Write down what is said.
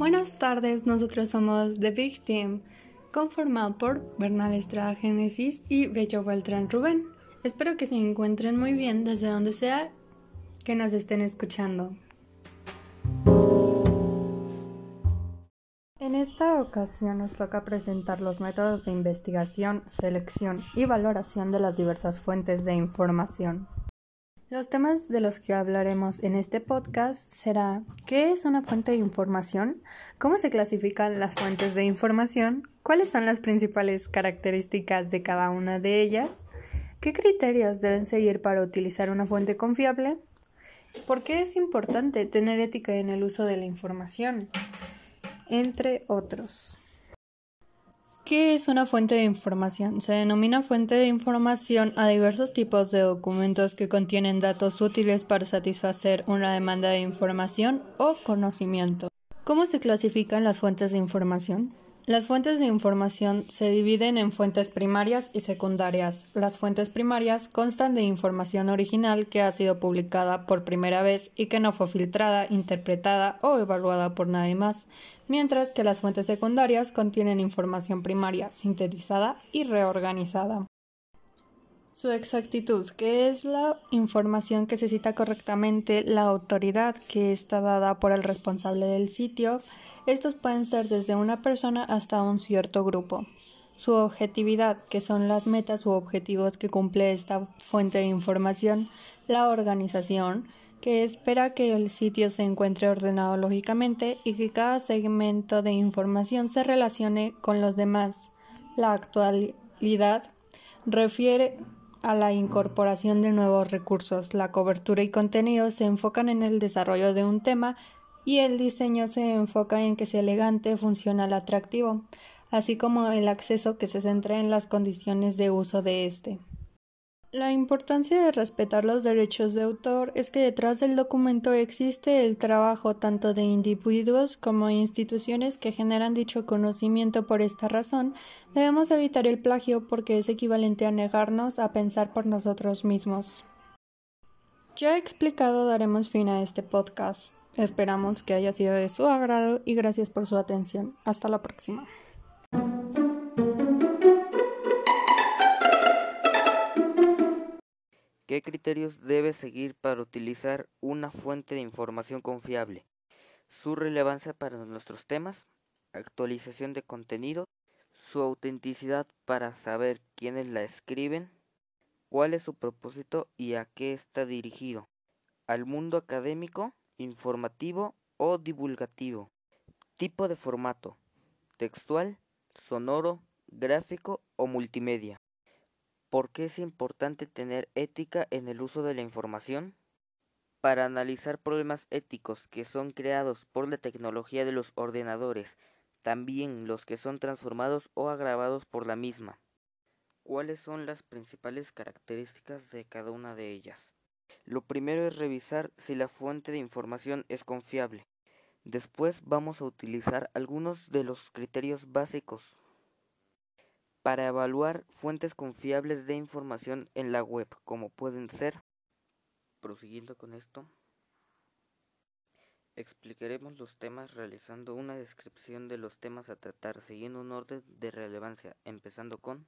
Buenas tardes, nosotros somos The Big Team, conformado por Bernal Estrada Génesis y Bello Beltrán Rubén. Espero que se encuentren muy bien desde donde sea que nos estén escuchando. En esta ocasión nos toca presentar los métodos de investigación, selección y valoración de las diversas fuentes de información. Los temas de los que hablaremos en este podcast será ¿qué es una fuente de información? ¿Cómo se clasifican las fuentes de información? ¿Cuáles son las principales características de cada una de ellas? ¿Qué criterios deben seguir para utilizar una fuente confiable? ¿Por qué es importante tener ética en el uso de la información? Entre otros. ¿Qué es una fuente de información? Se denomina fuente de información a diversos tipos de documentos que contienen datos útiles para satisfacer una demanda de información o conocimiento. ¿Cómo se clasifican las fuentes de información? Las fuentes de información se dividen en fuentes primarias y secundarias. Las fuentes primarias constan de información original que ha sido publicada por primera vez y que no fue filtrada, interpretada o evaluada por nadie más, mientras que las fuentes secundarias contienen información primaria, sintetizada y reorganizada. Su exactitud, que es la información que se cita correctamente la autoridad que está dada por el responsable del sitio. Estos pueden ser desde una persona hasta un cierto grupo. Su objetividad, que son las metas u objetivos que cumple esta fuente de información. La organización, que espera que el sitio se encuentre ordenado lógicamente y que cada segmento de información se relacione con los demás. La actualidad refiere a la incorporación de nuevos recursos. La cobertura y contenido se enfocan en el desarrollo de un tema y el diseño se enfoca en que sea elegante, funcional, atractivo, así como el acceso que se centra en las condiciones de uso de este. La importancia de respetar los derechos de autor es que detrás del documento existe el trabajo tanto de individuos como instituciones que generan dicho conocimiento. Por esta razón, debemos evitar el plagio porque es equivalente a negarnos a pensar por nosotros mismos. Ya explicado, daremos fin a este podcast. Esperamos que haya sido de su agrado y gracias por su atención. Hasta la próxima. ¿Qué criterios debe seguir para utilizar una fuente de información confiable? Su relevancia para nuestros temas, actualización de contenido, su autenticidad para saber quiénes la escriben, cuál es su propósito y a qué está dirigido, al mundo académico, informativo o divulgativo, tipo de formato, textual, sonoro, gráfico o multimedia. ¿Por qué es importante tener ética en el uso de la información? Para analizar problemas éticos que son creados por la tecnología de los ordenadores, también los que son transformados o agravados por la misma. ¿Cuáles son las principales características de cada una de ellas? Lo primero es revisar si la fuente de información es confiable. Después vamos a utilizar algunos de los criterios básicos para evaluar fuentes confiables de información en la web, como pueden ser, prosiguiendo con esto, explicaremos los temas realizando una descripción de los temas a tratar, siguiendo un orden de relevancia, empezando con